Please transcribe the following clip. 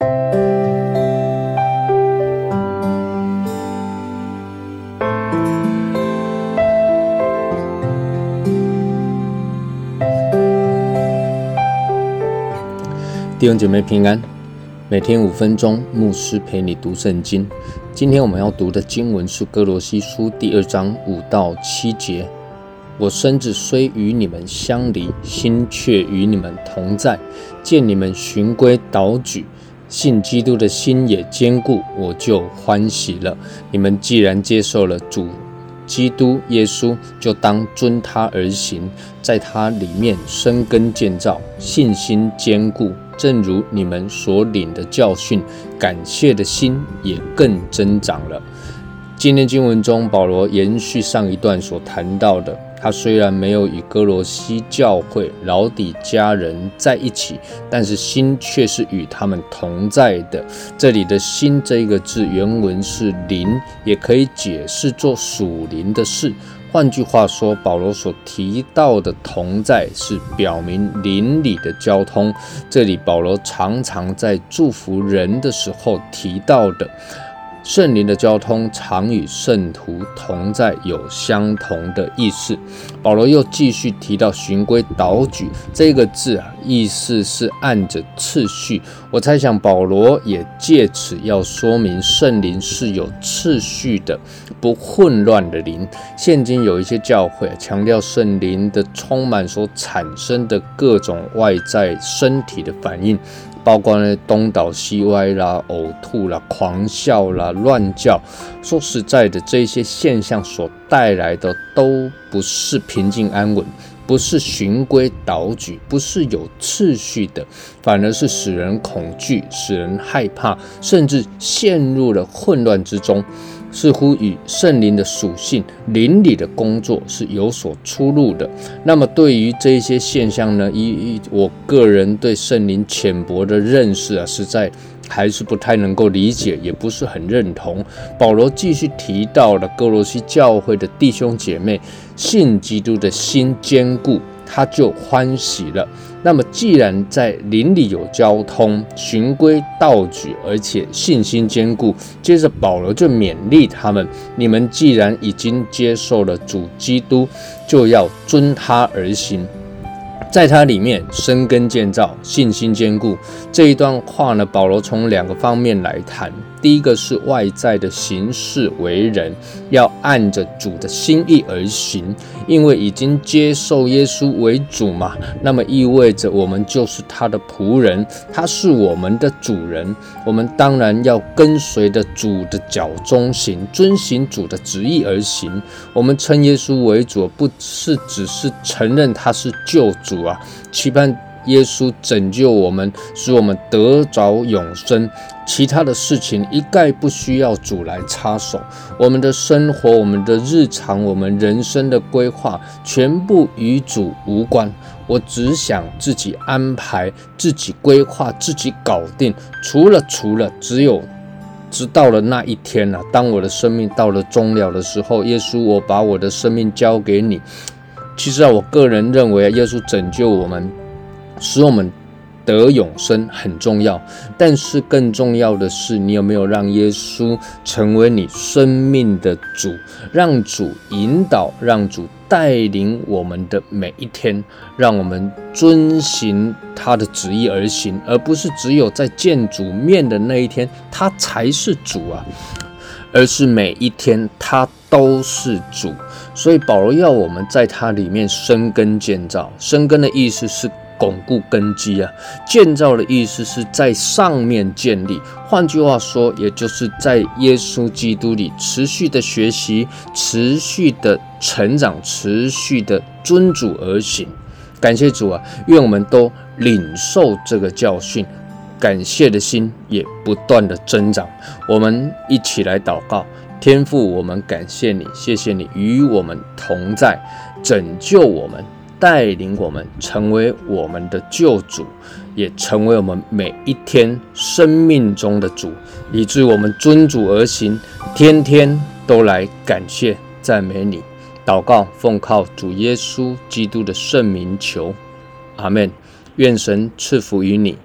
弟兄姐妹平安，每天五分钟，牧师陪你读圣经。今天我们要读的经文是哥罗西书第二章五到七节。我身子虽与你们相离，心却与你们同在。见你们循规蹈矩，信基督的心也坚固，我就欢喜了。你们既然接受了主。基督耶稣就当遵他而行，在他里面生根建造，信心坚固，正如你们所领的教训，感谢的心也更增长了。今天经文中，保罗延续上一段所谈到的。他虽然没有与哥罗西教会老底家人在一起，但是心却是与他们同在的。这里的心这一个字原文是灵，也可以解释做属灵的事。换句话说，保罗所提到的同在是表明邻里的交通。这里保罗常常在祝福人的时候提到的。圣灵的交通常与圣徒同在，有相同的意思。保罗又继续提到“循规蹈矩”这个字啊，意思是按着次序。我猜想保罗也借此要说明圣灵是有次序的，不混乱的灵。现今有一些教会强调圣灵的充满所产生的各种外在身体的反应。包括呢东倒西歪啦、呕吐啦、狂笑啦、乱叫。说实在的，这些现象所带来的都不是平静安稳，不是循规蹈矩，不是有次序的，反而是使人恐惧、使人害怕，甚至陷入了混乱之中。似乎与圣灵的属性、灵里的工作是有所出入的。那么，对于这些现象呢？以我个人对圣灵浅薄的认识啊，实在还是不太能够理解，也不是很认同。保罗继续提到了哥罗西教会的弟兄姐妹，信基督的心坚固。他就欢喜了。那么，既然在邻里有交通、循规蹈矩，而且信心坚固，接着保罗就勉励他们：你们既然已经接受了主基督，就要遵他而行。在它里面生根建造，信心坚固。这一段话呢，保罗从两个方面来谈。第一个是外在的行事为人，要按着主的心意而行，因为已经接受耶稣为主嘛。那么意味着我们就是他的仆人，他是我们的主人。我们当然要跟随着主的脚中行，遵行主的旨意而行。我们称耶稣为主，不是只是承认他是救。主啊，期盼耶稣拯救我们，使我们得着永生。其他的事情一概不需要主来插手。我们的生活、我们的日常、我们人生的规划，全部与主无关。我只想自己安排、自己规划、自己搞定。除了、除了，只有直到了那一天呢？当我的生命到了终了的时候，耶稣，我把我的生命交给你。其实啊，我个人认为，耶稣拯救我们，使我们得永生很重要。但是更重要的是，你有没有让耶稣成为你生命的主，让主引导，让主带领我们的每一天，让我们遵行他的旨意而行，而不是只有在见主面的那一天，他才是主啊。而是每一天他都是主，所以保罗要我们在他里面生根建造。生根的意思是巩固根基啊，建造的意思是在上面建立。换句话说，也就是在耶稣基督里持续的学习、持续的成长、持续的遵主而行。感谢主啊，愿我们都领受这个教训。感谢的心也不断的增长，我们一起来祷告，天父，我们感谢你，谢谢你与我们同在，拯救我们，带领我们成为我们的救主，也成为我们每一天生命中的主，以致我们遵主而行，天天都来感谢赞美你。祷告奉靠主耶稣基督的圣名求，阿门。愿神赐福于你。